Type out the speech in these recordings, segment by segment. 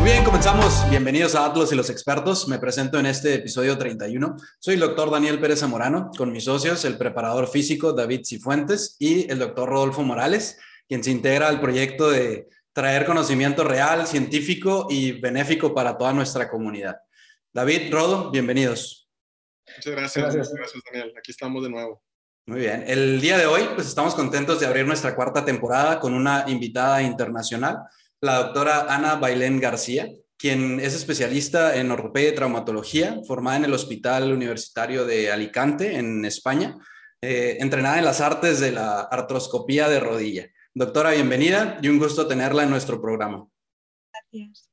Muy bien, comenzamos. Bienvenidos a Atlas y los expertos. Me presento en este episodio 31. Soy el doctor Daniel Pérez Zamorano, con mis socios, el preparador físico David Cifuentes y el doctor Rodolfo Morales, quien se integra al proyecto de traer conocimiento real, científico y benéfico para toda nuestra comunidad. David, Rodo, bienvenidos. Muchas gracias. Gracias, Daniel. Aquí estamos de nuevo. Muy bien. El día de hoy, pues estamos contentos de abrir nuestra cuarta temporada con una invitada internacional la doctora Ana Bailén García, quien es especialista en ortopedia y traumatología, formada en el Hospital Universitario de Alicante, en España, eh, entrenada en las artes de la artroscopía de rodilla. Doctora, bienvenida y un gusto tenerla en nuestro programa. Gracias.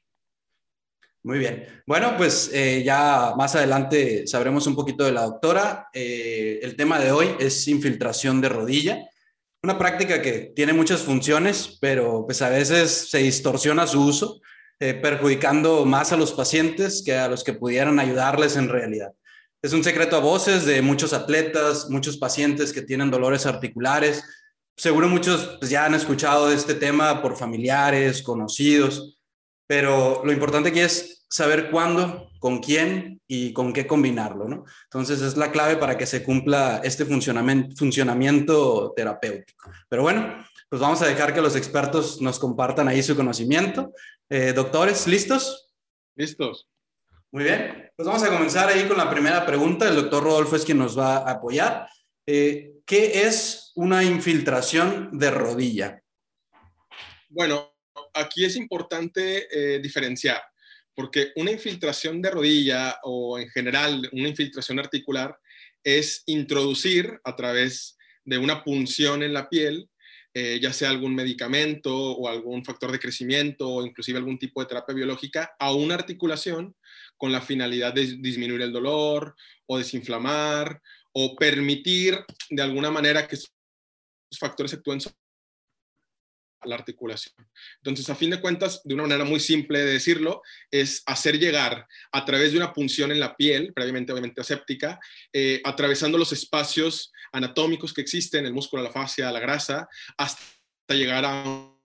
Muy bien. Bueno, pues eh, ya más adelante sabremos un poquito de la doctora. Eh, el tema de hoy es infiltración de rodilla una práctica que tiene muchas funciones, pero pues a veces se distorsiona su uso, eh, perjudicando más a los pacientes que a los que pudieran ayudarles en realidad. Es un secreto a voces de muchos atletas, muchos pacientes que tienen dolores articulares. Seguro muchos pues, ya han escuchado de este tema por familiares, conocidos, pero lo importante aquí es saber cuándo, con quién y con qué combinarlo, ¿no? Entonces es la clave para que se cumpla este funcionamiento, funcionamiento terapéutico. Pero bueno, pues vamos a dejar que los expertos nos compartan ahí su conocimiento. Eh, doctores, ¿listos? Listos. Muy bien, pues vamos a comenzar ahí con la primera pregunta. El doctor Rodolfo es quien nos va a apoyar. Eh, ¿Qué es una infiltración de rodilla? Bueno, aquí es importante eh, diferenciar porque una infiltración de rodilla o en general una infiltración articular es introducir a través de una punción en la piel, eh, ya sea algún medicamento o algún factor de crecimiento o inclusive algún tipo de terapia biológica a una articulación con la finalidad de disminuir el dolor o desinflamar o permitir de alguna manera que esos factores actúen la articulación. Entonces, a fin de cuentas, de una manera muy simple de decirlo, es hacer llegar a través de una punción en la piel, previamente obviamente aséptica, eh, atravesando los espacios anatómicos que existen, el músculo, la fascia, la grasa, hasta llegar a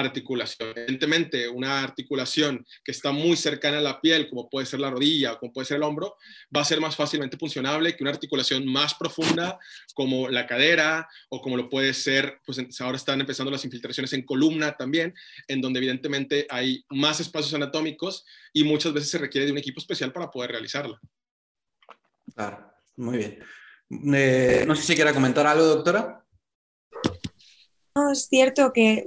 articulación. Evidentemente, una articulación que está muy cercana a la piel, como puede ser la rodilla o como puede ser el hombro, va a ser más fácilmente funcionable que una articulación más profunda como la cadera o como lo puede ser, pues ahora están empezando las infiltraciones en columna también, en donde evidentemente hay más espacios anatómicos y muchas veces se requiere de un equipo especial para poder realizarla. Claro, muy bien. Eh, no sé si quiera comentar algo, doctora. No, es cierto que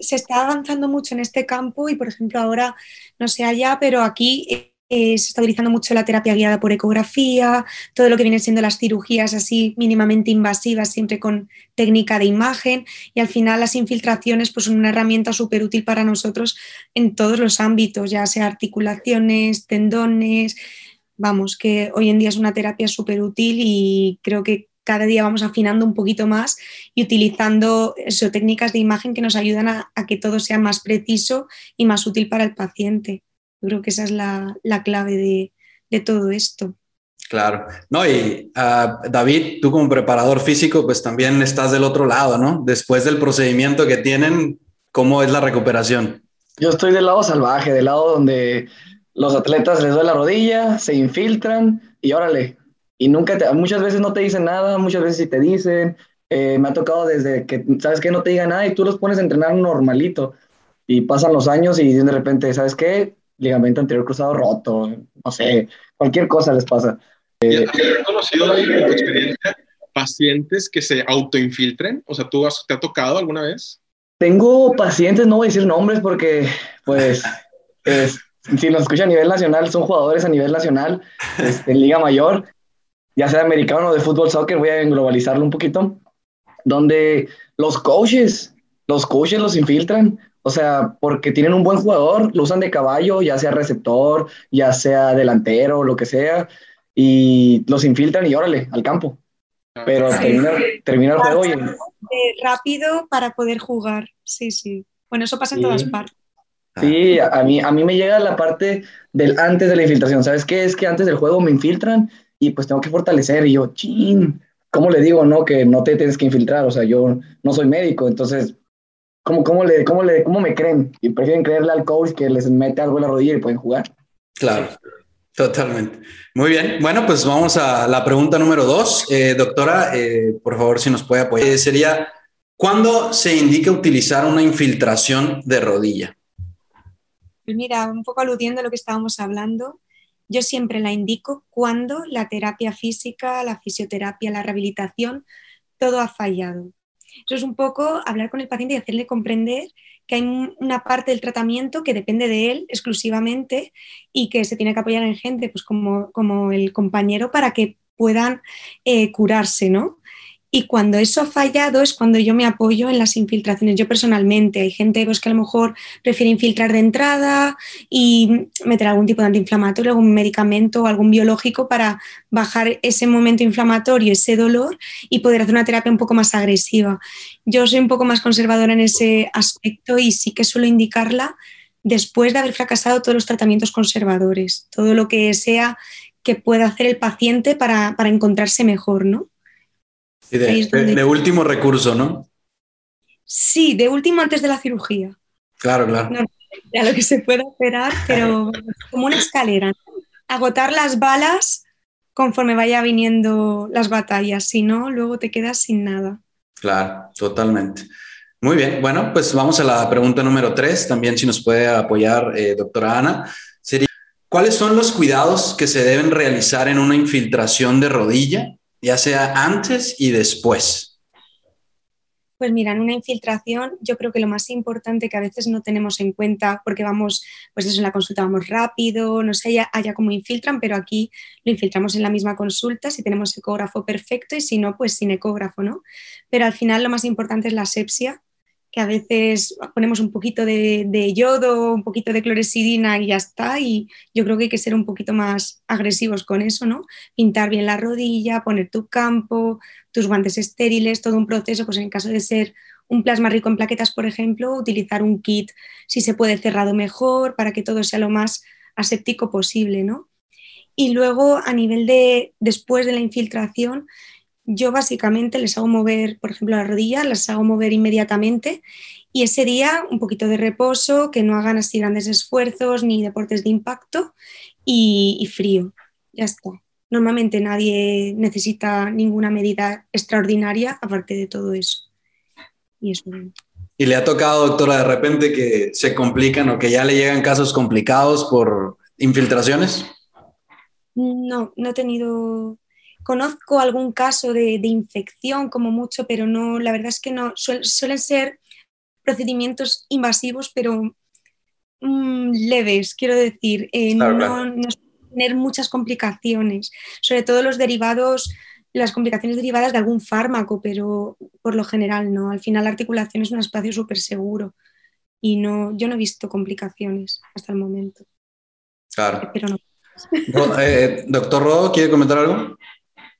se está avanzando mucho en este campo y, por ejemplo, ahora, no sé allá, pero aquí eh, se está utilizando mucho la terapia guiada por ecografía, todo lo que vienen siendo las cirugías así mínimamente invasivas, siempre con técnica de imagen y al final las infiltraciones pues son una herramienta súper útil para nosotros en todos los ámbitos, ya sea articulaciones, tendones, vamos, que hoy en día es una terapia súper útil y creo que cada día vamos afinando un poquito más y utilizando eso, técnicas de imagen que nos ayudan a, que todo sea más preciso y más útil para el paciente. Yo creo que esa es la, clave de, todo esto. Claro, no, y ah, David, tú como preparador físico, pues también estás del otro lado, ¿no? Después del procedimiento que tienen, ¿cómo es la recuperación? Yo estoy del lado salvaje, del lado donde los atletas les duele la rodilla, se infiltran y órale, y nunca te, muchas veces no te dicen nada, muchas veces sí te dicen, eh, me ha tocado desde que, ¿sabes qué? No te digan nada y tú los pones a entrenar normalito y pasan los años y de repente, ¿sabes qué? Ligamento anterior cruzado roto, no sé, cualquier cosa les pasa. ¿Y has conocido en tu experiencia pacientes que se autoinfiltren? O sea, ¿tú has, te ha tocado alguna vez? Tengo pacientes, no voy a decir nombres porque, pues, si nos escucha a nivel nacional, son jugadores a nivel nacional, este, en Liga Mayor, ya sea americano o de fútbol, soccer, voy a globalizarlo un poquito, donde los coaches, los coaches los infiltran, o sea, porque tienen un buen jugador, lo usan de caballo, ya sea receptor, ya sea delantero, lo que sea, y los infiltran y órale, al campo. Pero termina, el juego y... Rápido para poder jugar, sí, sí. Bueno, eso pasa en todas partes. Sí, a mí, a mí me llega la parte del antes de la infiltración. ¿Sabes qué? Es que antes del juego me infiltran y pues tengo que fortalecer. Y yo, chin, ¿cómo le digo, no? Que no te tienes que infiltrar, o sea, yo no soy médico, entonces ¿cómo, cómo, le, cómo, le, ¿cómo me creen? Y prefieren creerle al coach que les mete algo en la rodilla y pueden jugar. Claro, totalmente. Muy bien. Bueno, pues vamos a la pregunta número dos. Eh, doctora, eh, por favor, si nos puede apoyar. Eh, sería, ¿cuándo se indica utilizar una infiltración de rodilla? Pues mira, un poco aludiendo a lo que estábamos hablando, yo siempre la indico cuando la terapia física, la fisioterapia, la rehabilitación, todo ha fallado. Eso es un poco hablar con el paciente y hacerle comprender que hay una parte del tratamiento que depende de él exclusivamente y que se tiene que apoyar en gente pues como, como el compañero para que puedan eh, curarse, ¿no? Y cuando eso ha fallado es cuando yo me apoyo en las infiltraciones. Yo personalmente, hay gente pues, que a lo mejor prefiere infiltrar de entrada y meter algún tipo de antiinflamatorio, algún medicamento o algún biológico para bajar ese momento inflamatorio, ese dolor y poder hacer una terapia un poco más agresiva. Yo soy un poco más conservadora en ese aspecto y sí que suelo indicarla después de haber fracasado todos los tratamientos conservadores, todo lo que sea que pueda hacer el paciente para, para encontrarse mejor, ¿no? De, último recurso, ¿no? Sí, de último antes de la cirugía. Claro, claro. No, ya lo que se puede esperar, pero como una escalera. Agotar las balas conforme vaya viniendo las batallas, si no, luego te quedas sin nada. Claro, totalmente. Muy bien, bueno, pues vamos a la pregunta número tres, también si nos puede apoyar, eh, doctora Ana. Sería, ¿cuáles son los cuidados que se deben realizar en una infiltración de rodilla ya sea antes y después? Pues mira, en una infiltración yo creo que lo más importante que a veces no tenemos en cuenta, porque vamos, pues eso en la consulta vamos rápido, no sé allá, cómo infiltran, pero aquí lo infiltramos en la misma consulta, si tenemos ecógrafo perfecto y si no, pues sin ecógrafo, ¿no? Pero al final lo más importante es la asepsia, que a veces ponemos un poquito de, yodo, un poquito de clorexidina y ya está. Y yo creo que hay que ser un poquito más agresivos con eso, ¿no? Pintar bien la rodilla, poner tu campo, tus guantes estériles, todo un proceso, pues en caso de ser un plasma rico en plaquetas, por ejemplo, utilizar un kit si se puede cerrado mejor para que todo sea lo más aséptico posible, ¿no? Y luego a nivel de después de la infiltración, yo básicamente les hago mover, por ejemplo, las rodillas, las hago mover inmediatamente y ese día un poquito de reposo, que no hagan así grandes esfuerzos ni deportes de impacto y, frío. Ya está. Normalmente nadie necesita ninguna medida extraordinaria aparte de todo eso. Y eso. ¿Y le ha tocado, doctora, de repente que se complican o que ya le llegan casos complicados por infiltraciones? No, no he tenido Conozco algún caso de, infección como mucho, pero no, la verdad es que no, suelen ser procedimientos invasivos, pero mm, leves, quiero decir, eh, no, tener muchas complicaciones, sobre todo los derivados, las complicaciones derivadas de algún fármaco, pero por lo general no. Al final la articulación es un espacio súper seguro y no, yo no he visto complicaciones hasta el momento. Claro. Pero no. Eh, doctor Rodo, ¿quiere comentar algo?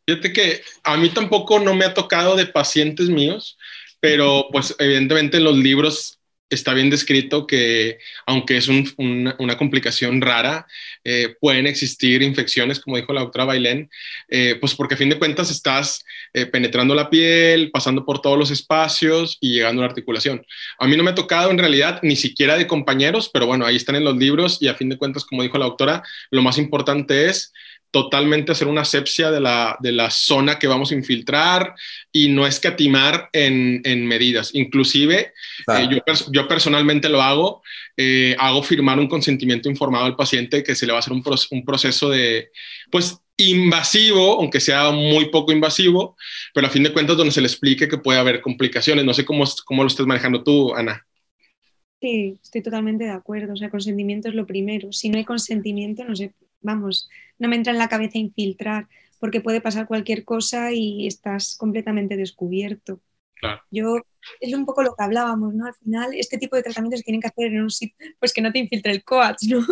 Fíjate que a mí tampoco no me ha tocado de pacientes míos, pero pues evidentemente en los libros está bien descrito que aunque es una, complicación rara, eh, pueden existir infecciones, como dijo la doctora Bailén, eh, pues porque a fin de cuentas estás eh, penetrando la piel, pasando por todos los espacios y llegando a la articulación. A mí no me ha tocado en realidad ni siquiera de compañeros, pero bueno, ahí están en los libros y a fin de cuentas, como dijo la doctora, lo más importante es totalmente hacer una asepsia de la, de la zona que vamos a infiltrar y no escatimar en, en medidas. Inclusive, eh, yo, yo, personalmente lo hago, eh, hago firmar un consentimiento informado al paciente que se le va a hacer un, un proceso de, pues, invasivo, aunque sea muy poco invasivo, pero a fin de cuentas donde se le explique que puede haber complicaciones. No sé cómo, cómo lo estés manejando tú, Ana. Sí, estoy totalmente de acuerdo. O sea, consentimiento es lo primero. Si no hay consentimiento, no sé, vamos, no me entra en la cabeza infiltrar, porque puede pasar cualquier cosa y estás completamente descubierto. Yo, es un poco lo que hablábamos, ¿no? Al final, este tipo de tratamientos se tienen que hacer en un sitio, pues que no te infiltre el coach, ¿no?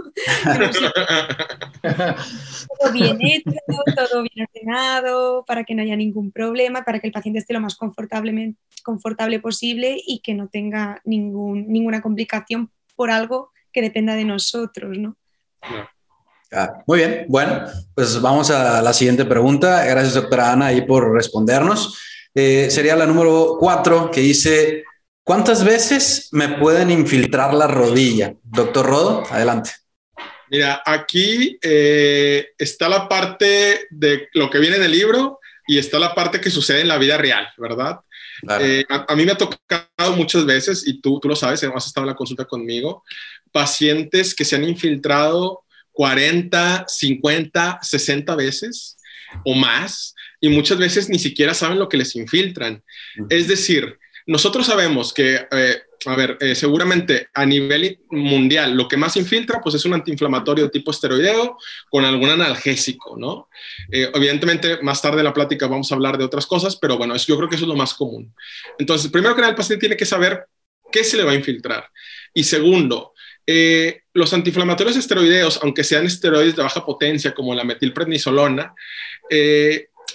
todo bien hecho, todo bien ordenado, para que no haya ningún problema, para que el paciente esté lo más confortable, confortable posible y que no tenga ningún, ninguna complicación por algo que dependa de nosotros, ¿no? Ah, muy bien, bueno, pues vamos a la siguiente pregunta. Gracias, doctora Ana, ahí por respondernos. Eh, sería la número cuatro que dice, ¿Cuántas veces me pueden infiltrar la rodilla? Doctor Rodo, adelante. Mira, aquí eh, está la parte de lo que viene en el libro y está la parte que sucede en la vida real, ¿verdad? Eh, a, mí me ha tocado muchas veces, y tú, tú lo sabes, has estado en la consulta conmigo, pacientes que se han infiltrado 40, 50, 60 veces o más, y muchas veces ni siquiera saben lo que les infiltran. Es decir, nosotros sabemos que, eh, a ver, eh, seguramente a nivel mundial lo que más infiltra pues es un antiinflamatorio tipo esteroideo con algún analgésico, ¿no? Eh, evidentemente más tarde en la plática vamos a hablar de otras cosas, pero bueno, yo creo que eso es lo más común. Entonces, primero que nada, el paciente tiene que saber qué se le va a infiltrar. Y segundo, los antiinflamatorios esteroideos, aunque sean esteroides de baja potencia como la metilprednisolona,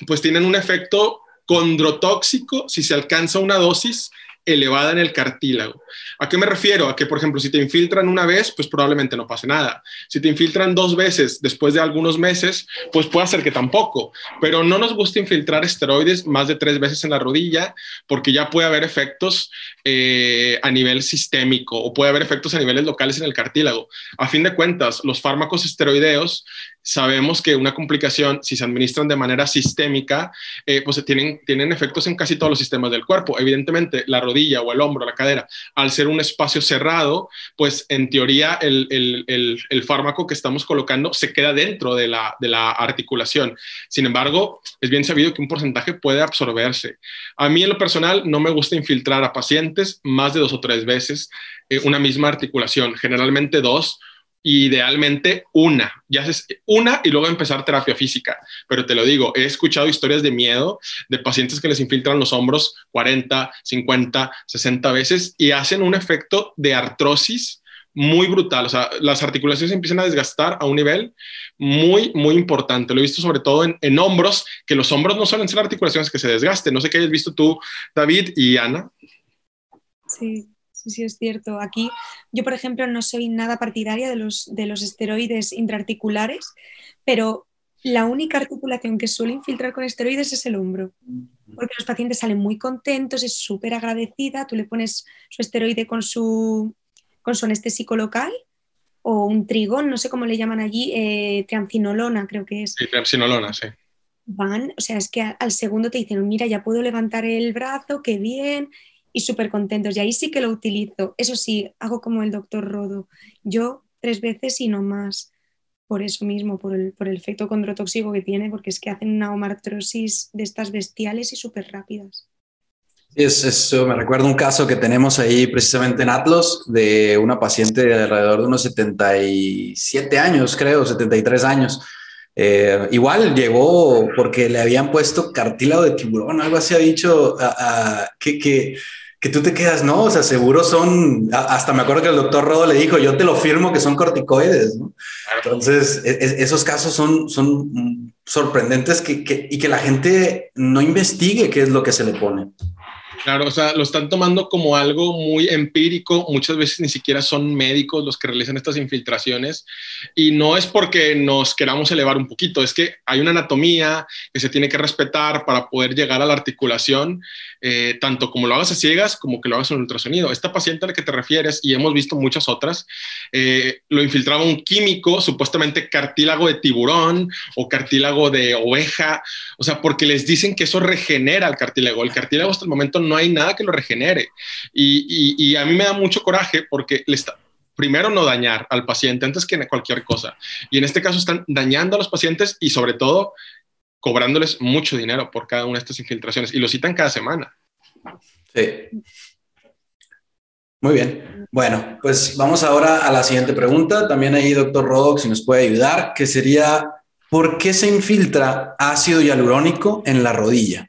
pues tienen un efecto condrotóxico si se alcanza una dosis elevada en el cartílago. ¿A qué me refiero? A que, por ejemplo, si te infiltran una vez, pues probablemente no pase nada. Si te infiltran dos veces después de algunos meses, pues puede ser que tampoco. Pero no nos gusta infiltrar esteroides más de tres veces en la rodilla porque ya puede haber efectos eh, a nivel sistémico o puede haber efectos a niveles locales en el cartílago. A fin de cuentas, los fármacos esteroideos sabemos que una complicación, si se administran de manera sistémica, eh, pues tienen, tienen efectos en casi todos los sistemas del cuerpo. Evidentemente, la rodilla o el hombro, la cadera, al ser un espacio cerrado, pues en teoría el, el, el, fármaco que estamos colocando se queda dentro de la, de la, articulación. Sin embargo, es bien sabido que un porcentaje puede absorberse. A mí en lo personal no me gusta infiltrar a pacientes más de dos o tres veces eh, una misma articulación, generalmente dos idealmente una, ya haces una y luego empezar terapia física. Pero te lo digo, he escuchado historias de miedo de pacientes que les infiltran los hombros 40, 50, 60 veces y hacen un efecto de artrosis muy brutal. O sea, las articulaciones empiezan a desgastar a un nivel muy, muy importante. Lo he visto sobre todo en, en hombros, que los hombros no suelen ser articulaciones que se desgasten. No sé qué hayas visto tú, David y Ana. Sí, sí, sí, es cierto. Aquí yo, por ejemplo, no soy nada partidaria de los, de los esteroides intraarticulares, pero la única articulación que suele infiltrar con esteroides es el hombro, porque los pacientes salen muy contentos, es súper agradecida, tú le pones su esteroide con su, con su anestésico local o un trigón, no sé cómo le llaman allí, eh, triamcinolona creo que es. Sí, triamcinolona, sí. Van, o sea, es que al segundo te dicen, mira, ya puedo levantar el brazo, qué bien, y súper contentos. Y ahí sí que lo utilizo. Eso sí, hago como el doctor Rodo. Yo tres veces y no más. Por eso mismo, por el, por el efecto condrotóxico que tiene, porque es que hacen una homartrosis de estas bestiales y súper rápidas. Es, eso me recuerda un caso que tenemos ahí precisamente en Atlas de una paciente de alrededor de unos 77 años, creo, 73 años. Eh, igual llegó porque le habían puesto cartílago de tiburón, algo así ha dicho, que, que que tú te quedas, no, o sea, seguro son, hasta me acuerdo que el doctor Rodo le dijo, yo te lo firmo que son corticoides, ¿no? Entonces, e, e, esos casos son, son sorprendentes que, que, y que la gente no investigue qué es lo que se le pone. Claro, o sea, lo están tomando como algo muy empírico, muchas veces ni siquiera son médicos los que realizan estas infiltraciones y no es porque nos queramos elevar un poquito, es que hay una anatomía que se tiene que respetar para poder llegar a la articulación, eh, tanto como lo hagas a ciegas como que lo hagas en ultrasonido. Esta paciente a la que te refieres, y hemos visto muchas otras, eh, lo infiltraba un químico, supuestamente cartílago de tiburón o cartílago de oveja, o sea, porque les dicen que eso regenera el cartílago. El cartílago hasta el momento no hay nada que lo regenere. Y, a mí me da mucho coraje porque le está, primero no dañar al paciente antes que cualquier cosa. Y en este caso están dañando a los pacientes y sobre todo cobrándoles mucho dinero por cada una de estas infiltraciones y lo citan cada semana. Sí. Muy bien. Bueno, pues vamos ahora a la siguiente pregunta. También ahí, doctor Rodox, si nos puede ayudar, que sería, ¿por qué se infiltra ácido hialurónico en la rodilla?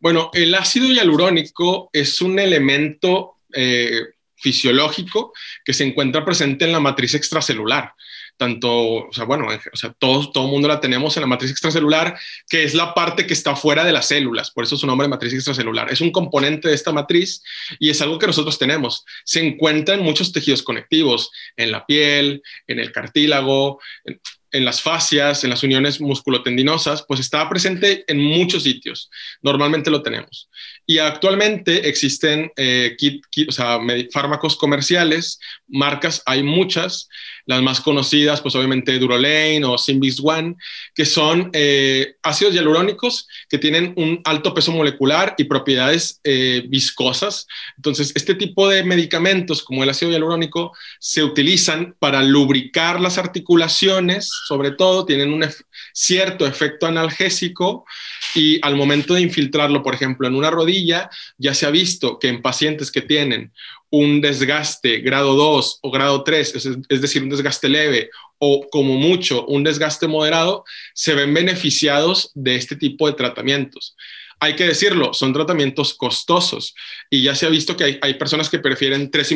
Bueno, el ácido hialurónico es un elemento eh, fisiológico que se encuentra presente en la matriz extracelular. Tanto, o sea, bueno, o sea, todo, todo mundo la tenemos en la matriz extracelular, que es la parte que está fuera de las células, por eso su nombre matriz extracelular. Es un componente de esta matriz y es algo que nosotros tenemos. Se encuentra en muchos tejidos conectivos, en la piel, en el cartílago, en las fascias, en las uniones musculotendinosas, pues está presente en muchos sitios. Normalmente lo tenemos. Y actualmente existen eh, fármacos comerciales, marcas, hay muchas, las más conocidas, pues obviamente Durolane o Symbis One, que son eh, ácidos hialurónicos que tienen un alto peso molecular y propiedades eh, viscosas. Entonces, este tipo de medicamentos, como el ácido hialurónico, se utilizan para lubricar las articulaciones, sobre todo, tienen un cierto efecto analgésico y al momento de infiltrarlo, por ejemplo, en una rodilla, ya se ha visto que en pacientes que tienen un desgaste grado 2 o grado 3, es, decir, un desgaste leve o como mucho un desgaste moderado, se ven beneficiados de este tipo de tratamientos. Hay que decirlo, son tratamientos costosos y ya se ha visto que hay, personas que prefieren tres,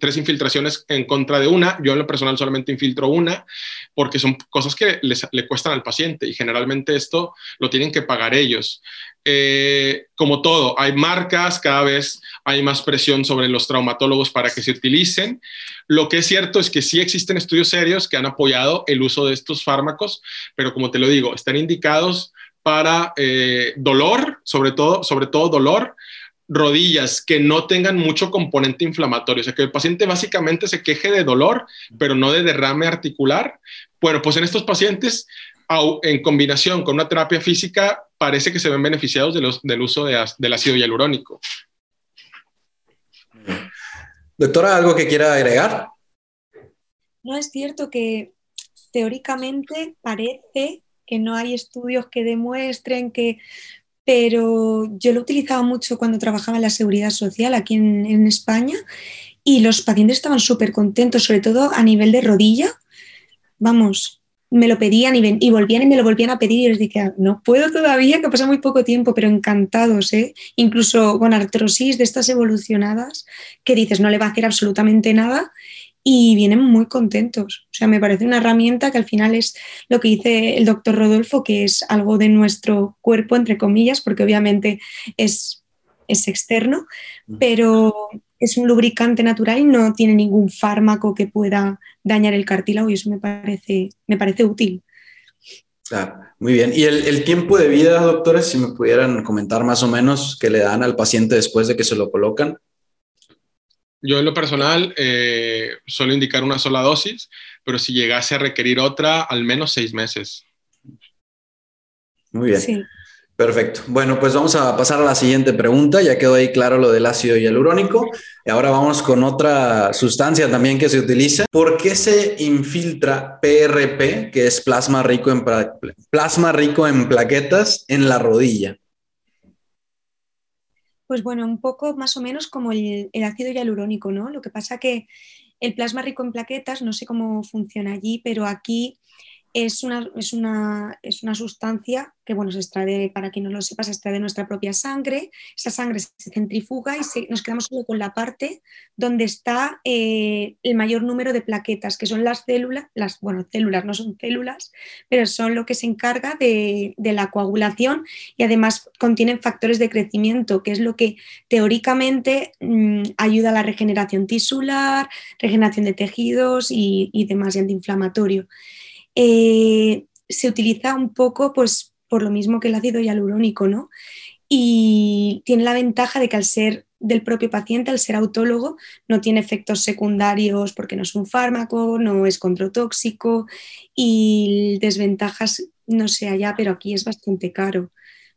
tres, infiltraciones en contra de una. Yo en lo personal solamente infiltro una porque son cosas que le cuestan al paciente y generalmente esto lo tienen que pagar ellos. Eh, como todo, hay marcas, cada vez hay más presión sobre los traumatólogos para que se utilicen. Lo que es cierto es que sí existen estudios serios que han apoyado el uso de estos fármacos, pero como te lo digo, están indicados para eh, dolor, sobre todo, sobre todo dolor, rodillas que no tengan mucho componente inflamatorio, o sea, que el paciente básicamente se queje de dolor, pero no de derrame articular. Bueno, pues en estos pacientes en combinación con una terapia física, parece que se ven beneficiados del uso del ácido hialurónico. Doctora, ¿algo que quiera agregar? No es cierto que teóricamente parece que no hay estudios que demuestren que, pero yo lo utilizaba mucho cuando trabajaba en la seguridad social aquí en, en España y los pacientes estaban súper contentos, sobre todo a nivel de rodilla. Vamos, me lo pedían y, volvían y me lo volvían a pedir y les dije, no puedo todavía, que pasa muy poco tiempo, pero encantados, ¿eh? incluso con artrosis de estas evolucionadas, que dices no le va a hacer absolutamente nada y vienen muy contentos. O sea, me parece una herramienta que al final es lo que dice el doctor Rodolfo, que es algo de nuestro cuerpo, entre comillas, porque obviamente es, es externo, pero es un lubricante natural y no tiene ningún fármaco que pueda dañar el cartílago y eso me parece, me parece útil. Claro, muy bien. ¿Y el, tiempo de vida, doctores, si me pudieran comentar más o menos qué le dan al paciente después de que se lo colocan? Yo en lo personal eh, suelo indicar una sola dosis, pero si llegase a requerir otra, al menos seis meses. Muy bien. Sí. Perfecto. Bueno, pues vamos a pasar a la siguiente pregunta. Ya quedó ahí claro lo del ácido hialurónico. Y ahora vamos con otra sustancia también que se utiliza. ¿Por qué se infiltra PRP, que es plasma rico en, plasma rico en plaquetas, en la rodilla? Pues bueno, un poco más o menos como el, ácido hialurónico, ¿no? Lo que pasa que el plasma rico en plaquetas, no sé cómo funciona allí, pero aquí es una, es una, es una sustancia que, bueno, se extrae, para quien no lo sepa, se extrae de nuestra propia sangre. Esa sangre se centrifuga y nos quedamos solo con la parte donde está eh, el mayor número de plaquetas, que son las células, las, bueno, células no son células, pero son lo que se encarga de, la coagulación y además contienen factores de crecimiento, que es lo que teóricamente mm, ayuda a la regeneración tisular, regeneración de tejidos y, y demás, y antiinflamatorio. Eh, se utiliza un poco pues, por lo mismo que el ácido hialurónico, ¿no? Y tiene la ventaja de que al ser del propio paciente, al ser autólogo, no tiene efectos secundarios porque no es un fármaco, no es controtóxico y desventajas no sé allá, pero aquí es bastante caro,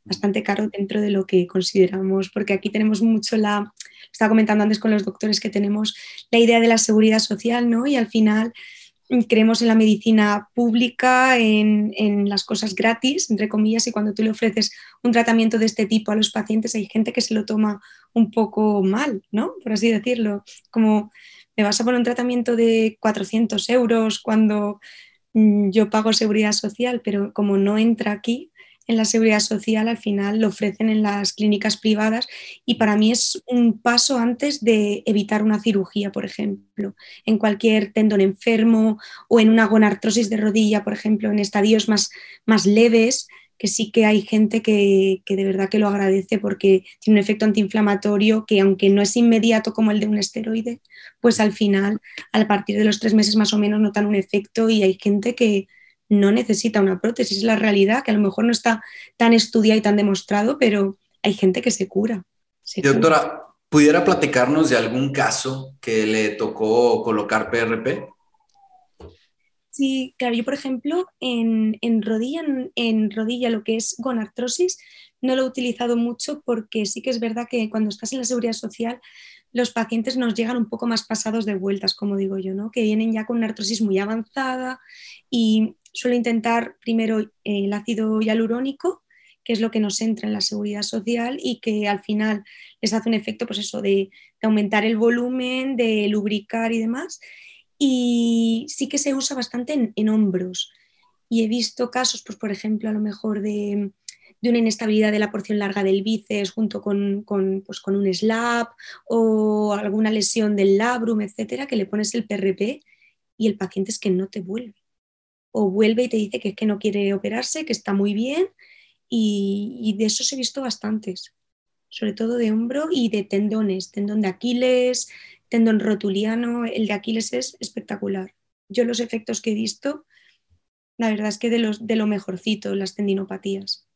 bastante caro dentro de lo que consideramos, porque aquí tenemos mucho la, estaba comentando antes con los doctores que tenemos la idea de la seguridad social, ¿no? Y al final creemos en la medicina pública, en, las cosas gratis, entre comillas, y cuando tú le ofreces un tratamiento de este tipo a los pacientes, hay gente que se lo toma un poco mal, ¿no? Por así decirlo. Como, me vas a poner un tratamiento de 400 euros cuando mm, yo pago seguridad social, pero como no entra aquí, en la seguridad social al final lo ofrecen en las clínicas privadas y para mí es un paso antes de evitar una cirugía, por ejemplo, en cualquier tendón enfermo o en una gonartrosis de rodilla, por ejemplo, en estadios más, más leves que sí que hay gente que, que, de verdad que lo agradece porque tiene un efecto antiinflamatorio que aunque no es inmediato como el de un esteroide, pues al final, a partir de los tres meses más o menos notan un efecto y hay gente que, no necesita una prótesis, es la realidad, que a lo mejor no está tan estudiado y tan demostrado, pero hay gente que se cura. doctora, ¿pudiera platicarnos de algún caso que le tocó colocar PRP? Sí, claro, yo por ejemplo en, rodilla, en, rodilla lo que es gonartrosis no lo he utilizado mucho porque sí que es verdad que cuando estás en la seguridad social los pacientes nos llegan un poco más pasados de vueltas, como digo yo, ¿no? que vienen ya con una artrosis muy avanzada y suelo intentar primero eh, el ácido hialurónico, que es lo que nos entra en la seguridad social y que al final les hace un efecto pues eso, de, aumentar el volumen, de lubricar y demás y sí que se usa bastante en, hombros. Y he visto casos, pues, por ejemplo, a lo mejor de, una inestabilidad de la porción larga del bíceps junto con, pues, con, un slap o alguna lesión del labrum, etcétera, que le pones el PRP y el paciente es que no te vuelve. O vuelve y te dice que es que no quiere operarse, que está muy bien. Y, y de esos he visto bastantes, sobre todo de hombro y de tendones, tendón de Aquiles, tendón rotuliano, el de Aquiles es espectacular. Yo los efectos que he visto, la verdad es que de, los, de lo mejorcito, las tendinopatías.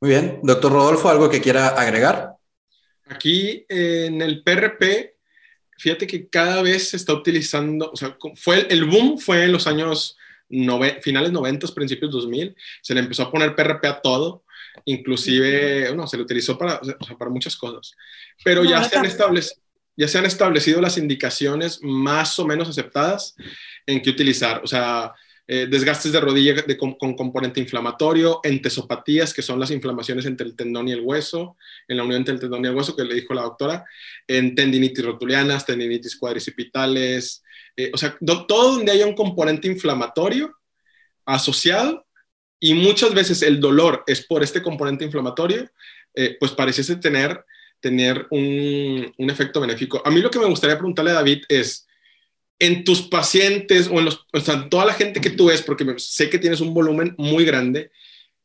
Muy bien. Doctor Rodolfo, ¿algo que quiera agregar? Aquí en el PRP, fíjate que cada vez se está utilizando, o sea, fue el boom fue en los años finales 90, principios 2000, se le empezó a poner PRP a todo, inclusive, bueno, se le utilizó para, para muchas cosas, pero ya se han ya se han establecido las indicaciones más o menos aceptadas en qué utilizar. O sea, eh, desgastes de rodilla con, componente inflamatorio, entesopatías, que son las inflamaciones entre el tendón y el hueso, en la unión entre el tendón y el hueso, que le dijo la doctora, en tendinitis rotulianas, tendinitis cuadricipitales, eh, o sea, todo donde haya un componente inflamatorio asociado y muchas veces el dolor es por este componente inflamatorio, eh, pues pareciese tener tener un, un, efecto benéfico. A mí lo que me gustaría preguntarle a David es, en tus pacientes o en los, o sea, toda la gente que tú ves, porque sé que tienes un volumen muy grande,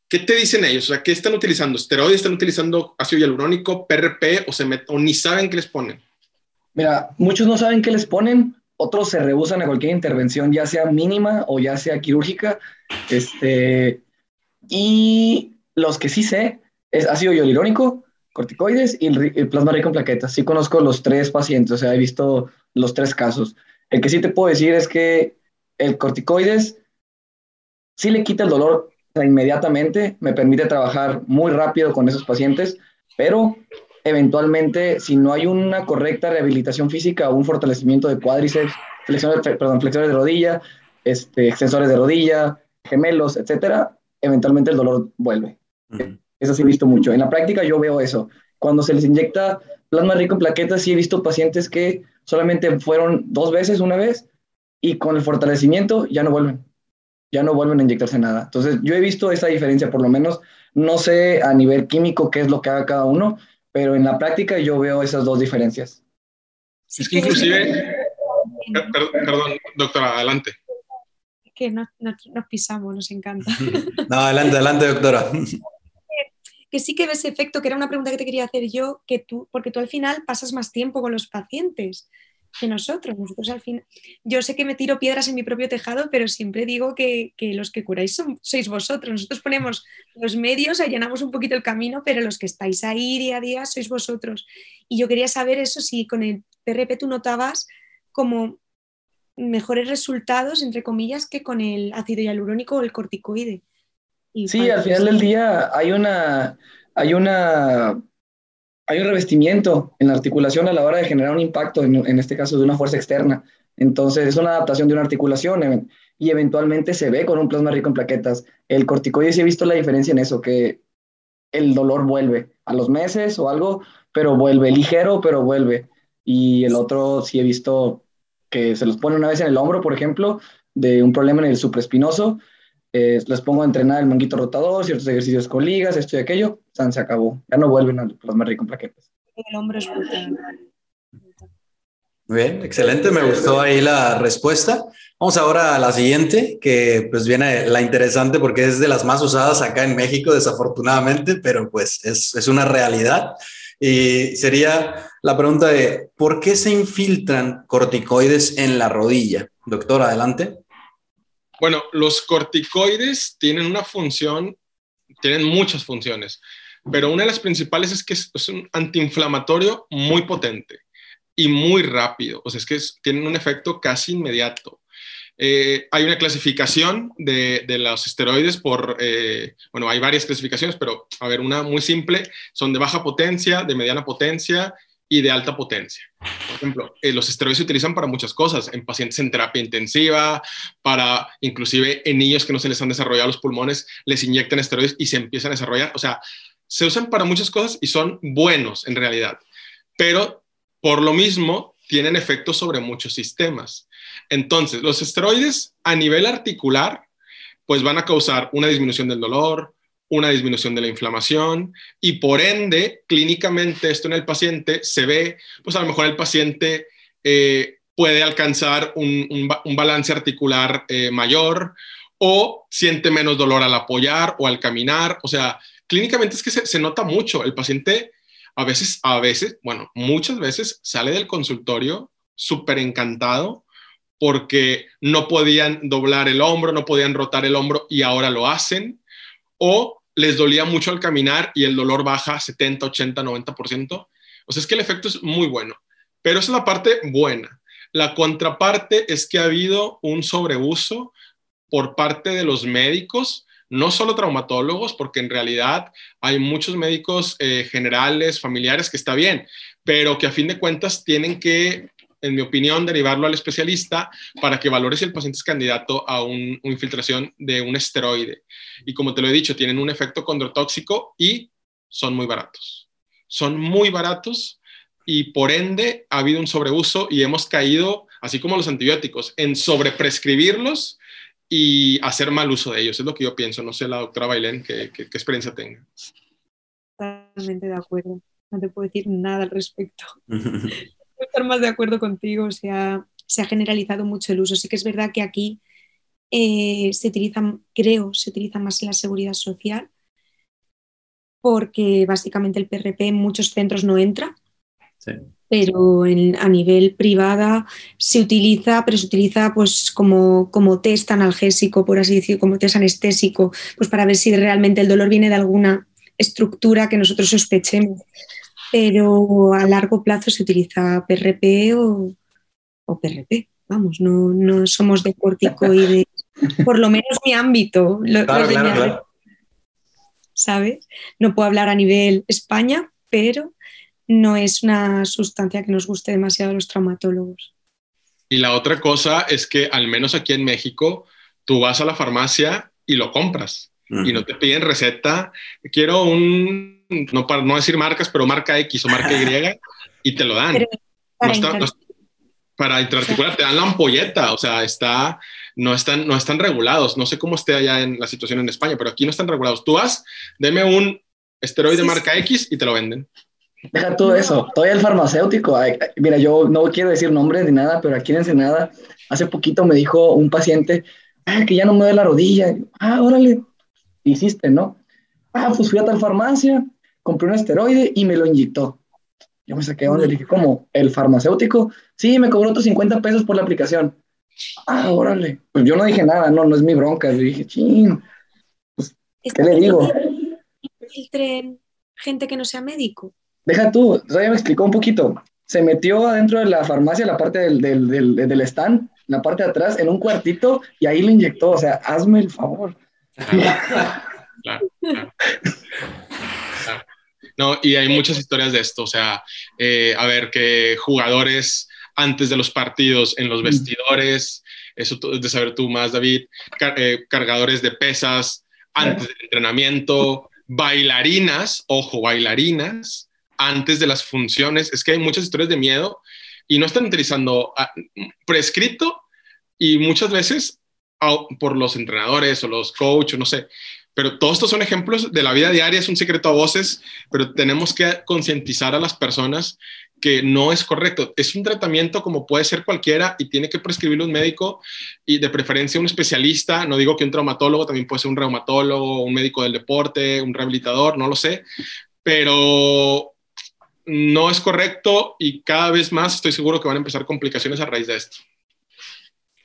¿qué te dicen ellos? O sea, ¿qué están utilizando? ¿Esteroides? ¿Están utilizando ácido hialurónico, PRP o, se o ni saben qué les ponen? Mira, muchos no saben qué les ponen, otros se rehusan a cualquier intervención, ya sea mínima o ya sea quirúrgica. Este, y los que sí sé es ácido hialurónico, corticoides y el, plasma rico en plaquetas. Sí conozco los tres pacientes, o sea, he visto los tres casos. El que sí te puedo decir es que el corticoides sí le quita el dolor inmediatamente, me permite trabajar muy rápido con esos pacientes, pero eventualmente, si no hay una correcta rehabilitación física o un fortalecimiento de cuádriceps, perdón, flexores de rodilla, este, extensores de rodilla, gemelos, etcétera, eventualmente el dolor vuelve. Eso sí he visto mucho. En la práctica yo veo eso. Cuando se les inyecta plasma rico en plaquetas, sí he visto pacientes que solamente fueron dos veces, una vez, y con el fortalecimiento ya no vuelven. Ya no vuelven a inyectarse nada. Entonces, yo he visto esa diferencia, por lo menos, no sé a nivel químico qué es lo que haga cada uno, pero en la práctica yo veo esas dos diferencias. Es que inclusive, perdón, doctora, adelante. Que nos, nos pisamos, nos encanta. No, adelante, adelante, doctora que sí que ves efecto, que era una pregunta que te quería hacer yo, que tú, porque tú al final pasas más tiempo con los pacientes que nosotros. Nosotros al final, yo sé que me tiro piedras en mi propio tejado, pero siempre digo que, los que curáis sois vosotros. Nosotros ponemos los medios, allanamos un poquito el camino, pero los que estáis ahí día a día sois vosotros. Y yo quería saber eso, si con el PRP tú notabas como mejores resultados, entre comillas, que con el ácido hialurónico o el corticoide sí, al final del día hay una, hay una, hay un revestimiento en la articulación a la hora de generar un impacto, en, este caso de una fuerza externa. Entonces es una adaptación de una articulación y eventualmente se ve con un plasma rico en plaquetas. El corticoide sí he visto la diferencia en eso, que el dolor vuelve a los meses o algo, pero vuelve ligero, pero vuelve. Y el otro sí he visto que se los pone una vez en el hombro, por ejemplo, de un problema en el supraespinoso, eh, les pongo a entrenar el manguito rotador, ciertos ejercicios con ligas, esto y aquello, se acabó. Ya no vuelven a los más con plaquetas. El hombro es Muy bien, excelente, me gustó ahí la respuesta. Vamos ahora a la siguiente, que pues viene la interesante porque es de las más usadas acá en México, desafortunadamente, pero pues es, es una realidad. Y sería la pregunta de, ¿por qué se infiltran corticoides en la rodilla? Doctor, adelante. Bueno, los corticoides tienen una función, tienen muchas funciones, pero una de las principales es que es, un antiinflamatorio muy potente y muy rápido, o sea, es que tienen un efecto casi inmediato. Eh, hay una clasificación de, los esteroides por, eh, bueno, hay varias clasificaciones, pero a ver, una muy simple, son de baja potencia, de mediana potencia y de alta potencia. Por ejemplo, eh, los esteroides se utilizan para muchas cosas, en pacientes en terapia intensiva, para inclusive en niños que no se les han desarrollado los pulmones, les inyectan esteroides y se empiezan a desarrollar. O sea, se usan para muchas cosas y son buenos en realidad, pero por lo mismo tienen efectos sobre muchos sistemas. Entonces, los esteroides a nivel articular, pues van a causar una disminución del dolor, una disminución de la inflamación y por ende, clínicamente esto en el paciente se ve, pues a lo mejor el paciente eh, puede alcanzar un, balance articular eh, mayor o siente menos dolor al apoyar o al caminar. O sea, clínicamente es que se nota mucho. El paciente a veces, a veces, bueno, muchas veces sale del consultorio súper encantado porque no podían doblar el hombro, no podían rotar el hombro y ahora lo hacen o les dolía mucho al caminar y el dolor baja 70, 80, 90%. O sea, es que el efecto es muy bueno, pero esa es la parte buena. La contraparte es que ha habido un sobreuso por parte de los médicos, no solo traumatólogos, porque en realidad hay muchos médicos eh, generales, familiares, que está bien, pero que a fin de cuentas tienen que en mi opinión, derivarlo al especialista para que valore si el paciente es candidato a una infiltración de un esteroide. Y como te lo he dicho, tienen un efecto condrotóxico y son muy baratos. Son muy baratos y por ende ha habido un sobreuso y hemos caído, así como los antibióticos, en sobreprescribirlos y hacer mal uso de ellos. Es lo que yo pienso. No sé la doctora Bailén qué, qué experiencia tenga. Totalmente de acuerdo. No te puedo decir nada al respecto. estar más de acuerdo contigo, se ha, se ha, generalizado mucho el uso. Sí que es verdad que aquí eh, se utiliza, creo, se utiliza más en la seguridad social, porque básicamente el PRP en muchos centros no entra. Pero a nivel privada se utiliza, pero se utiliza pues como, como test analgésico, por así decirlo, como test anestésico, pues para ver si realmente el dolor viene de alguna estructura que nosotros sospechemos pero a largo plazo se utiliza PRP o, PRP. Vamos, no, no somos de corticoides, por lo menos mi ámbito. ¿Sabes? No puedo hablar a nivel España, pero no es una sustancia que nos guste demasiado a los traumatólogos. Y la otra cosa es que al menos aquí en México, tú vas a la farmacia y lo compras y no te piden receta. Quiero un no para no decir marcas, pero marca X o marca Y, y te lo dan. para, intraarticular te dan la ampolleta, o sea, está, no, están, no están regulados. No sé cómo esté allá en la situación en España, pero aquí no están regulados. Tú vas, deme un esteroide marca X y te lo venden. Deja todo eso, todavía el farmacéutico. mira, yo no quiero decir nombres ni nada, pero aquí en Ensenada, hace poquito me dijo un paciente ah, que ya no me duele la rodilla. Ah, órale, hiciste, ¿no? Ah, pues fui a tal farmacia, compré un esteroide y me lo inyectó. Yo me saqué donde le dije, ¿cómo? ¿El farmacéutico? Sí, me cobró otros 50 pesos por la aplicación. Ah, órale. Pues yo no dije nada, no, no es mi bronca. Yo dije, ching, pues, ¿qué le digo? Filtren gente que no sea médico. Deja tú, ya me explicó un poquito. Se metió adentro de la farmacia, la parte del, del, del, del stand, la parte de atrás, en un cuartito, y ahí lo inyectó. O sea, hazme el favor. claro, claro. No, y hay muchas historias de esto, o sea, eh, a ver, que jugadores antes de los partidos en los vestidores, eso de saber tú más, David, eh, cargadores de pesas antes del entrenamiento, bailarinas, ojo, bailarinas antes de las funciones, es que hay muchas historias de miedo y no están utilizando prescrito y muchas veces por los entrenadores o los coaches, no sé, pero todos estos son ejemplos de la vida diaria, es un secreto a voces, pero tenemos que concientizar a las personas que no es correcto. Es un tratamiento como puede ser cualquiera y tiene que prescribirlo un médico y de preferencia un especialista. No digo que un traumatólogo, también puede ser un reumatólogo, un médico del deporte, un rehabilitador, no lo sé, pero no es correcto y cada vez más estoy seguro que van a empezar complicaciones a raíz de esto.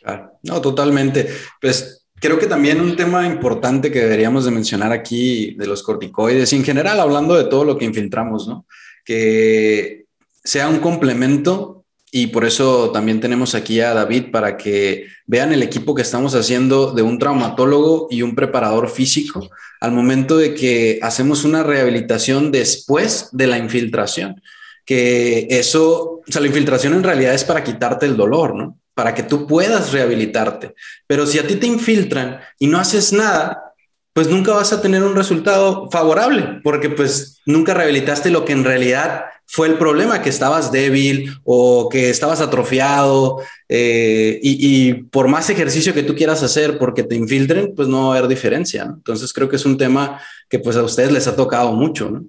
Claro, no, totalmente. Pues creo que también un tema importante que deberíamos de mencionar aquí de los corticoides y en general hablando de todo lo que infiltramos, ¿no? Que sea un complemento y por eso también tenemos aquí a David para que vean el equipo que estamos haciendo de un traumatólogo y un preparador físico al momento de que hacemos una rehabilitación después de la infiltración. Que eso, o sea, la infiltración en realidad es para quitarte el dolor, ¿no? Para que tú puedas rehabilitarte. Pero si a ti te infiltran y no haces nada, pues nunca vas a tener un resultado favorable, porque pues nunca rehabilitaste lo que en realidad fue el problema, que estabas débil o que estabas atrofiado eh, y, por más ejercicio que tú quieras hacer porque te infiltren, pues no va a haber diferencia. Entonces creo que es un tema que pues a ustedes les ha tocado mucho.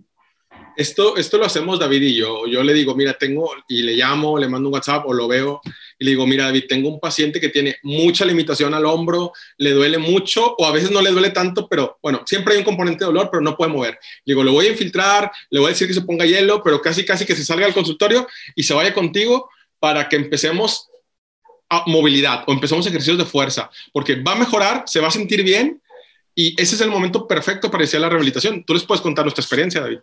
Esto, esto lo hacemos David y yo. Yo le digo, mira, tengo, y le llamo, le mando un WhatsApp o lo veo y le digo, mira, David, tengo un paciente que tiene mucha limitación al hombro, le duele mucho o a veces no le duele tanto, pero bueno, siempre hay un componente de dolor, pero no puede mover. Le digo, le voy a infiltrar, le voy a decir que se ponga hielo, pero casi, casi que se salga al consultorio y se vaya contigo para que empecemos a movilidad o empecemos ejercicios de fuerza, porque va a mejorar, se va a sentir bien y ese es el momento perfecto para iniciar la rehabilitación. Tú les puedes contar nuestra experiencia, David.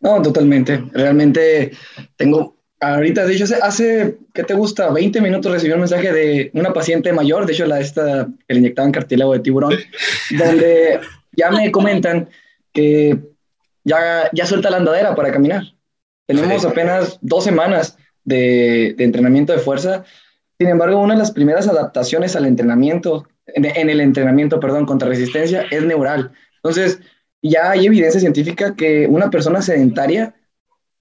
No, totalmente. Realmente tengo, ahorita, de hecho, hace, ¿qué te gusta? 20 minutos recibí un mensaje de una paciente mayor, de hecho, la esta que le inyectaban cartílago de tiburón, donde ya me comentan que ya, ya suelta la andadera para caminar. Tenemos apenas dos semanas de, de, entrenamiento de fuerza. Sin embargo, una de las primeras adaptaciones al entrenamiento, en, en el entrenamiento, perdón, contra resistencia, es neural. Entonces, ya hay evidencia científica que una persona sedentaria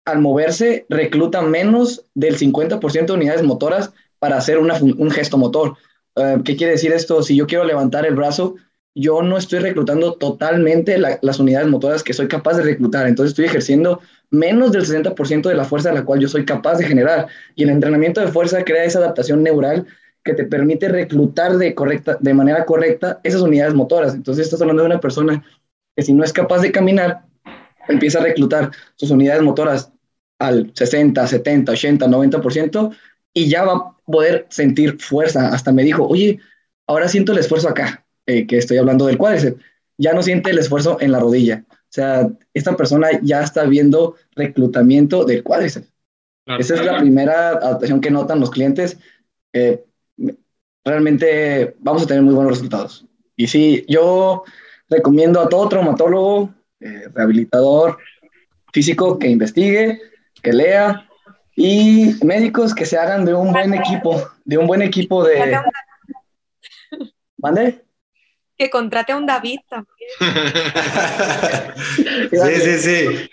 al moverse recluta menos del 50% de unidades motoras para hacer un gesto motor. Eh, ¿Qué quiere decir esto? Si yo quiero levantar el brazo, yo no estoy reclutando totalmente las unidades motoras que soy capaz de reclutar. Entonces estoy ejerciendo menos del 60% de la fuerza de la cual yo soy capaz de generar. Y el entrenamiento de fuerza crea esa adaptación neural que te permite reclutar de, correcta, de manera correcta esas unidades motoras. Entonces estás hablando de una persona que si no es capaz de caminar, empieza a reclutar sus unidades motoras al 60, 70, 80, 90% y ya va a poder sentir fuerza. Hasta me dijo, oye, ahora siento el esfuerzo acá, eh, que estoy hablando del cuádriceps. Ya no siente el esfuerzo en la rodilla. O sea, esta persona ya está viendo reclutamiento del cuádriceps. Esa es la primera adaptación que notan los clientes. Eh, realmente vamos a tener muy buenos resultados. Y sí, yo recomiendo a todo traumatólogo, eh, rehabilitador físico que investigue, que lea y médicos que se hagan de un buen equipo, de un buen equipo de... ¿Mande? Que contrate a un David también. sí, sí, sí.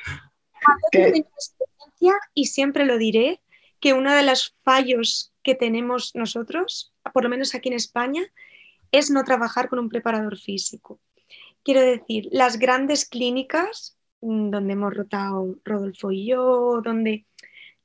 Y siempre lo diré, que uno de los fallos que tenemos nosotros, por lo menos aquí en España, es no trabajar con un preparador físico. Quiero decir, las grandes clínicas mm, donde hemos rotado Rodolfo y yo, donde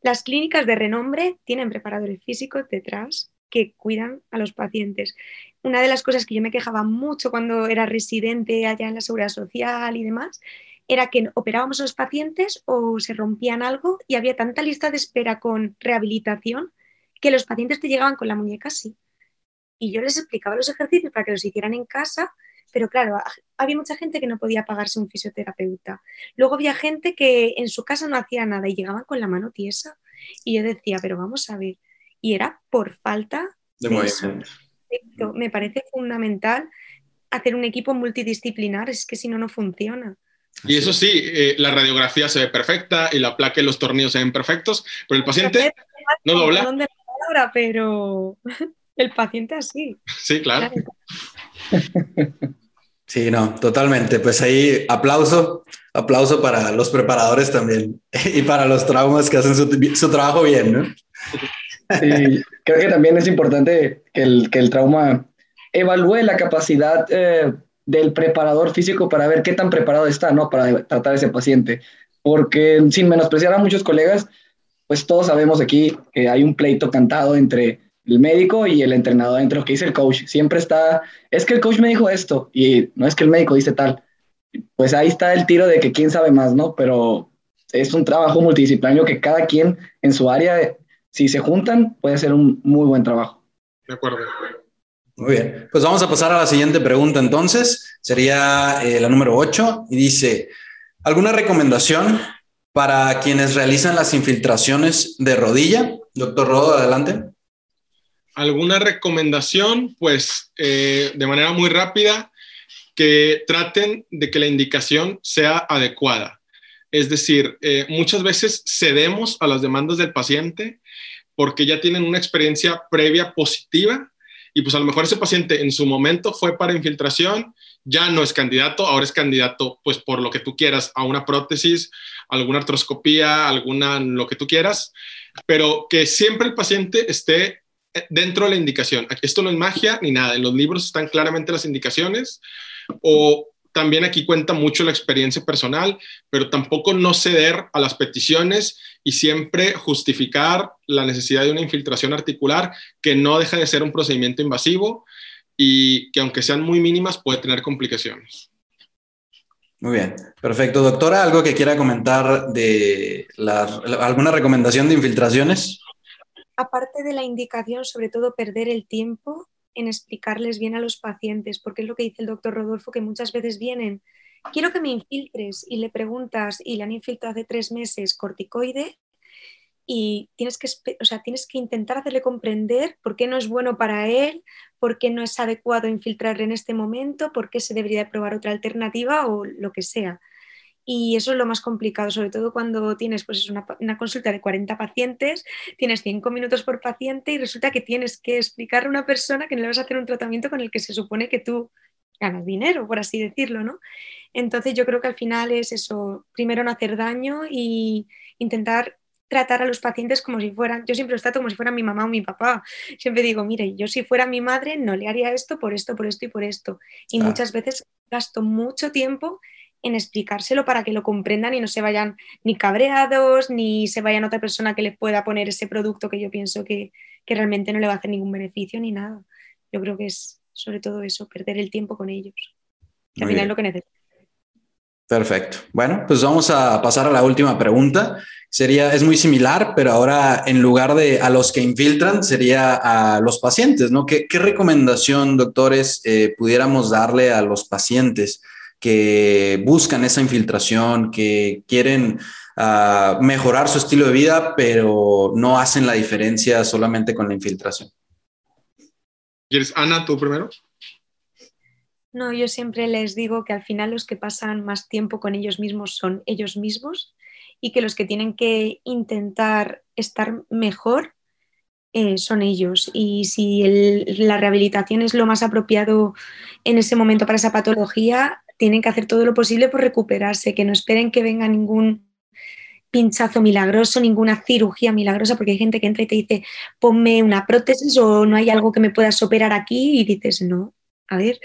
las clínicas de renombre tienen preparadores físicos detrás que cuidan a los pacientes. Una de las cosas que yo me quejaba mucho cuando era residente allá en la seguridad social y demás, era que operábamos a los pacientes o se rompían algo y había tanta lista de espera con rehabilitación que los pacientes te llegaban con la muñeca así. Y yo les explicaba los ejercicios para que los hicieran en casa pero claro, había mucha gente que no podía pagarse un fisioterapeuta. Luego había gente que en su casa no hacía nada y llegaban con la mano tiesa. Y yo decía, pero vamos a ver. Y era por falta de, de Me parece fundamental hacer un equipo multidisciplinar, es que si no, no funciona. Y eso sí, eh, la radiografía se ve perfecta y la placa y los tornillos se ven perfectos, pero el paciente no dobla. pero el paciente así. Sí, claro. Sí, no, totalmente. Pues ahí aplauso, aplauso para los preparadores también y para los traumas que hacen su, trabajo bien, ¿no? Sí, creo que también es importante que el, que el trauma evalúe la capacidad eh, del preparador físico para ver qué tan preparado está, ¿no? Para tratar a ese paciente. Porque sin menospreciar a muchos colegas, pues todos sabemos aquí que hay un pleito cantado entre el médico y el entrenador entre lo que dice el coach. Siempre está, es que el coach me dijo esto y no es que el médico dice tal. Pues ahí está el tiro de que quién sabe más, ¿no? Pero es un trabajo multidisciplinario que cada quien en su área, si se juntan, puede ser un muy buen trabajo. De acuerdo. Muy bien, pues vamos a pasar a la siguiente pregunta entonces. Sería eh, la número 8 y dice, ¿alguna recomendación para quienes realizan las infiltraciones de rodilla? Doctor Rodo, adelante. ¿Alguna recomendación? Pues eh, de manera muy rápida, que traten de que la indicación sea adecuada. Es decir, eh, muchas veces cedemos a las demandas del paciente porque ya tienen una experiencia previa positiva y pues a lo mejor ese paciente en su momento fue para infiltración, ya no es candidato, ahora es candidato pues por lo que tú quieras, a una prótesis, alguna artroscopía, alguna lo que tú quieras, pero que siempre el paciente esté dentro de la indicación. Esto no es magia ni nada, en los libros están claramente las indicaciones o también aquí cuenta mucho la experiencia personal, pero tampoco no ceder a las peticiones y siempre justificar la necesidad de una infiltración articular que no deja de ser un procedimiento invasivo y que aunque sean muy mínimas puede tener complicaciones. Muy bien, perfecto. Doctora, ¿algo que quiera comentar de alguna recomendación de infiltraciones? Aparte de la indicación, sobre todo perder el tiempo, en explicarles bien a los pacientes, porque es lo que dice el doctor Rodolfo, que muchas veces vienen, quiero que me infiltres y le preguntas, y le han infiltrado hace tres meses corticoide, y tienes que, o sea, tienes que intentar hacerle comprender por qué no es bueno para él, por qué no es adecuado infiltrarle en este momento, por qué se debería probar otra alternativa o lo que sea. Y eso es lo más complicado, sobre todo cuando tienes pues, una, una, consulta de 40 pacientes, tienes 5 minutos por paciente y resulta que tienes que explicarle a una persona que no le vas a hacer un tratamiento con el que se supone que tú ganas dinero, por así decirlo, ¿no? Entonces yo creo que al final es eso, primero no hacer daño y intentar tratar a los pacientes como si fueran, yo siempre los trato como si fueran mi mamá o mi papá. Siempre digo, mire, yo si fuera mi madre no le haría esto por esto, por esto y por esto. Y muchas veces gasto mucho tiempo en explicárselo para que lo comprendan y no se vayan ni cabreados, ni se vayan a otra persona que les pueda poner ese producto que yo pienso que, realmente no le va a hacer ningún beneficio ni nada. Yo creo que es sobre todo eso, perder el tiempo con ellos. al final es lo que necesitan. Perfecto. Bueno, pues vamos a pasar a la última pregunta. Sería, es muy similar, pero ahora en lugar de a los que infiltran, sería a los pacientes, ¿no? ¿Qué, recomendación, doctores, eh, pudiéramos darle a los pacientes que buscan esa infiltración, que quieren uh, mejorar su estilo de vida, pero no hacen la diferencia solamente con la infiltración. ¿Quieres, Ana, tú primero? No, yo siempre les digo que al final los que pasan más tiempo con ellos mismos son ellos mismos y que los que tienen que intentar estar mejor eh, son ellos. Y si la rehabilitación es lo más apropiado en ese momento para esa patología, tienen que hacer todo lo posible por recuperarse, que no esperen que venga ningún pinchazo milagroso, ninguna cirugía milagrosa, porque hay gente que entra y te dice, ponme una prótesis o no hay algo que me puedas operar aquí y dices, no, a ver,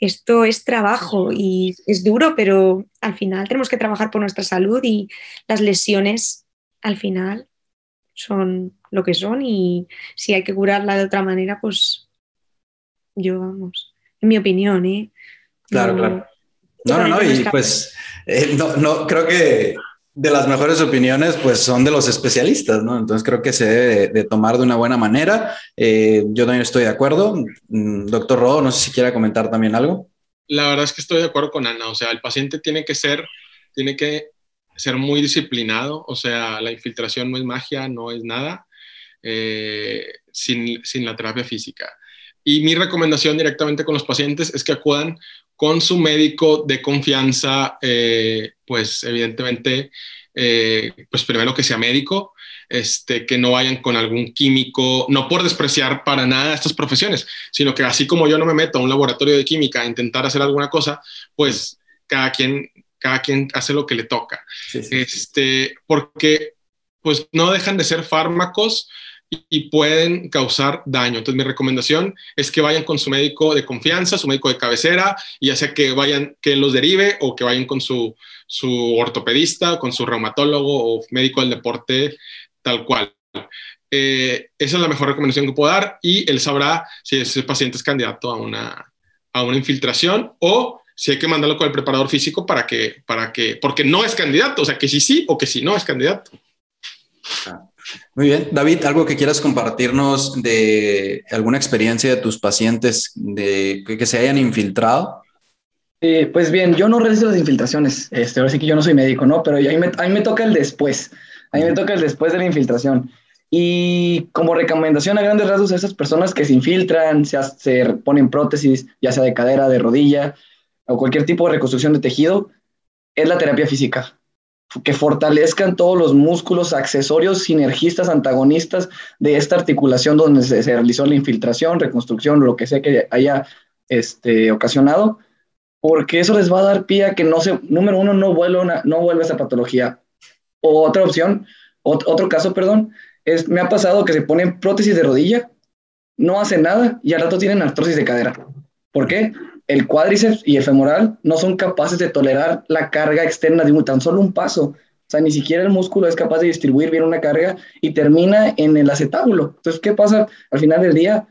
esto es trabajo y es duro, pero al final tenemos que trabajar por nuestra salud y las lesiones al final son lo que son y si hay que curarla de otra manera, pues yo vamos, en mi opinión, ¿eh? Claro, claro. No, no, no, y pues eh, no, no, creo que de las mejores opiniones, pues son de los especialistas, ¿no? Entonces creo que se debe de, tomar de una buena manera. Eh, yo también estoy de acuerdo. Mm, doctor Rodo, no sé si quiera comentar también algo. La verdad es que estoy de acuerdo con Ana. O sea, el paciente tiene que ser, tiene que ser muy disciplinado. O sea, la infiltración no es magia, no es nada eh, sin, sin la terapia física. Y mi recomendación directamente con los pacientes es que acudan con su médico de confianza, eh, pues evidentemente, eh, pues primero que sea médico, este, que no vayan con algún químico, no por despreciar para nada estas profesiones, sino que así como yo no me meto a un laboratorio de química a intentar hacer alguna cosa, pues cada quien, cada quien hace lo que le toca. este, porque pues no dejan de ser fármacos y pueden causar daño. Entonces, mi recomendación es que vayan con su médico de confianza, su médico de cabecera, y ya sea que vayan, que los derive o que vayan con su, su ortopedista, con su reumatólogo o médico del deporte, tal cual. Eh, esa es la mejor recomendación que puedo dar y él sabrá si ese paciente es candidato a una, a una infiltración o si hay que mandarlo con el preparador físico para que, para que, porque no es candidato, o sea, que sí sí o que sí no es candidato. Ah. Muy bien. David, ¿algo que quieras compartirnos de alguna experiencia de tus pacientes de que, se hayan infiltrado? Eh, pues bien, yo no realizo las infiltraciones. Este, ahora sí que yo no soy médico, ¿no? Pero a mí, me, a mí me toca el después. A mí me toca el después de la infiltración. Y como recomendación a grandes rasgos a esas personas que se infiltran, se, se ponen prótesis, ya sea de cadera, de rodilla o cualquier tipo de reconstrucción de tejido, es la terapia física que fortalezcan todos los músculos accesorios, sinergistas, antagonistas de esta articulación donde se, realizó la infiltración, reconstrucción, lo que sea que haya este, ocasionado, porque eso les va a dar pie que no se, número uno, no vuelva, no vuelva esa patología. O otra opción, otro caso, perdón, es, me ha pasado que se ponen prótesis de rodilla, no hacen nada y al rato tienen artrosis de cadera. ¿Por qué? El cuádriceps y el femoral no son capaces de tolerar la carga externa de un, tan solo un paso. O sea, ni siquiera el músculo es capaz de distribuir bien una carga y termina en el acetábulo. Entonces, ¿qué pasa? Al final del día,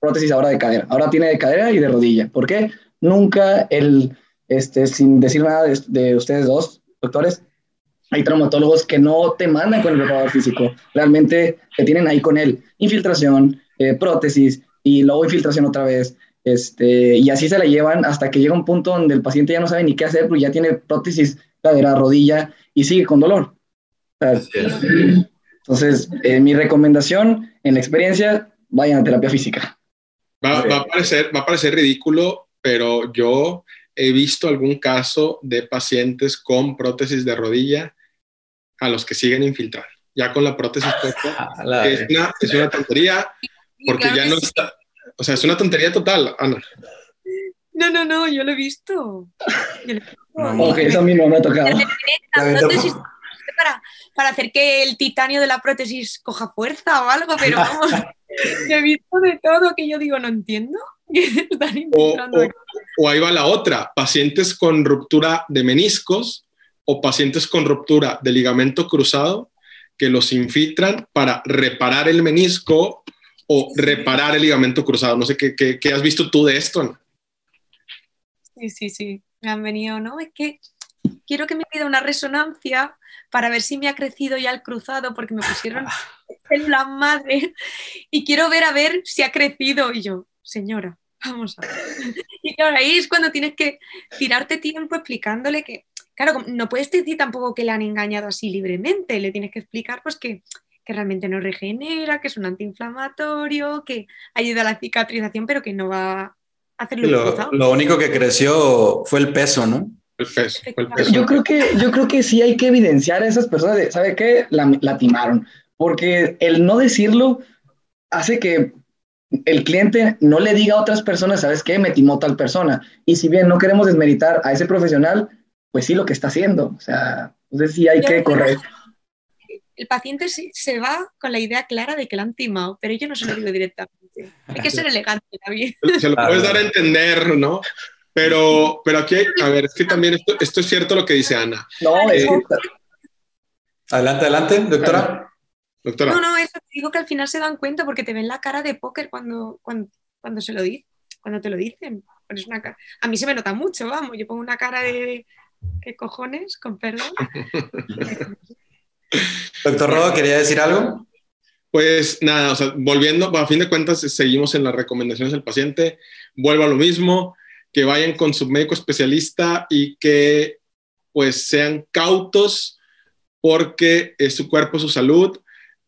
prótesis ahora de cadera. Ahora tiene de cadera y de rodilla. ¿Por qué? Nunca el, este, sin decir nada de, ustedes dos, doctores, hay traumatólogos que no te mandan con el preparador físico. Realmente te tienen ahí con él. Infiltración, eh, prótesis y luego infiltración otra vez. Este, y así se la llevan hasta que llega un punto donde el paciente ya no sabe ni qué hacer porque ya tiene prótesis cadera, rodilla y sigue con dolor. entonces, eh, mi recomendación en la experiencia, vayan a terapia física. Va, a parecer, va a parecer ridículo, pero yo he visto algún caso de pacientes con prótesis de rodilla a los que siguen infiltrando. Ya con la prótesis puesta, es, una, es una tontería porque ya no está, o sea, es una tontería total, Ana. No, no, no, yo lo he visto. ok, eso a mí no me ha tocado. Para, para, hacer que el titanio de la prótesis coja fuerza o algo, pero vamos, he visto de todo que yo digo, no entiendo. o, o ahí va la otra, pacientes con ruptura de meniscos o pacientes con ruptura de ligamento cruzado que los infiltran para reparar el menisco o reparar el ligamento cruzado. No sé qué, qué, has visto tú de esto. Sí, sí, sí. Me han venido, ¿no? Es que quiero que me pida una resonancia para ver si me ha crecido ya el cruzado, porque me pusieron la madre y quiero ver a ver si ha crecido. Y yo, señora, vamos a ver. Y claro, ahí es cuando tienes que tirarte tiempo explicándole que, claro, no puedes decir tampoco que le han engañado así libremente, le tienes que explicar pues que que realmente no regenera, que es un antiinflamatorio, que ayuda a la cicatrización, pero que no va a hacerlo. Lo, lo único que creció fue el peso, ¿no? El peso, el peso. Yo creo que, yo creo que sí hay que evidenciar a esas personas de, ¿sabe qué? La, timaron. Porque el no decirlo hace que el cliente no le diga a otras personas, ¿sabes qué? Me timó tal persona. Y si bien no queremos desmeritar a ese profesional, pues sí lo que está haciendo. O sea, entonces sí hay que correr el paciente se, va con la idea clara de que lo han timado, pero yo no se lo digo directamente. Hay que ser elegante también. Se lo puedes dar a entender, ¿no? Pero, pero aquí, a ver, es que también esto, es cierto lo que dice Ana. No, es Adelante, adelante, doctora. doctora. No, no, eso te digo que al final se dan cuenta porque te ven la cara de póker cuando, cuando, cuando se lo dicen, cuando te lo dicen. Una cara. A mí se me nota mucho, vamos, yo pongo una cara de ¿qué cojones? Con perdón. Doctor Rodo, ¿quería decir algo? Pues nada, volviendo, a fin de cuentas, seguimos en las recomendaciones del paciente. Vuelvo a lo mismo, que vayan con su médico especialista y que pues sean cautos porque es su cuerpo, su salud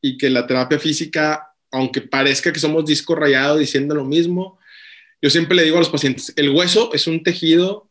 y que la terapia física, aunque parezca que somos disco rayado diciendo lo mismo, yo siempre le digo a los pacientes, el hueso es un tejido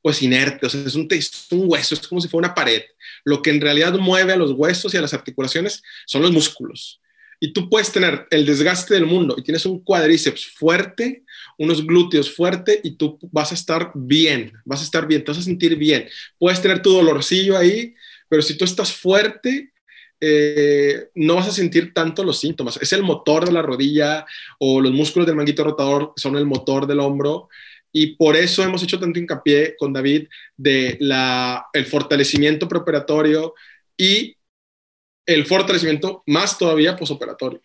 pues inerte, o es un hueso, es como si fuera una pared. Lo que en realidad mueve a los huesos y a las articulaciones son los músculos. Y tú puedes tener el desgaste del mundo y tienes un cuádriceps fuerte, unos glúteos fuerte y tú vas a estar bien, vas a estar bien, te vas a sentir bien. Puedes tener tu dolorcillo ahí, pero si tú estás fuerte, eh, no vas a sentir tanto los síntomas. Es el motor de la rodilla o los músculos del manguito rotador son el motor del hombro y por eso hemos hecho tanto hincapié con David de la, el fortalecimiento preoperatorio y el fortalecimiento más todavía posoperatorio.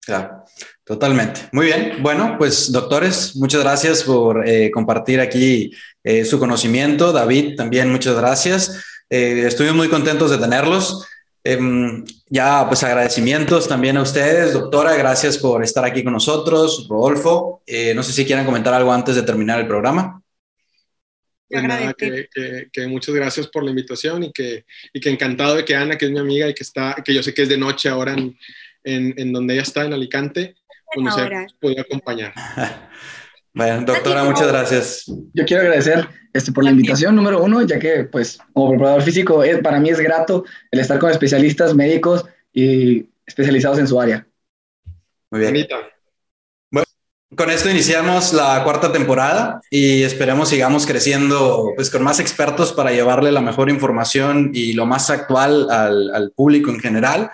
Claro, totalmente. Muy bien. Bueno, pues doctores, muchas gracias por eh, compartir aquí eh, su conocimiento. David, también muchas gracias. Eh, estuvimos muy contentos de tenerlos. Em, ya, pues agradecimientos también a ustedes, doctora, gracias por estar aquí con nosotros, Rodolfo. Eh, no sé si quieran comentar algo antes de terminar el programa. Pues nada, que, que, muchas gracias por la invitación y que, y que encantado de que Ana, que es mi amiga y que está, que yo sé que es de noche ahora en, en, en donde ella está, en Alicante, pues nos podido acompañar. Bueno, doctora, muchas gracias. Yo quiero agradecer este, por la invitación, número uno, ya que, pues, como preparador físico, es, para mí es grato el estar con especialistas médicos y especializados en su área. Muy bien. Bueno, con esto iniciamos la cuarta temporada y esperemos sigamos creciendo pues, con más expertos para llevarle la mejor información y lo más actual al, al público en general.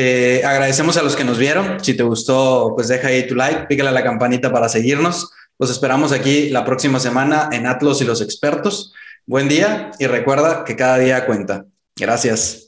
Eh, agradecemos a los que nos vieron. Si te gustó, pues deja ahí tu like, pícale a la campanita para seguirnos. Los esperamos aquí la próxima semana en Atlos y los expertos. Buen día y recuerda que cada día cuenta. Gracias.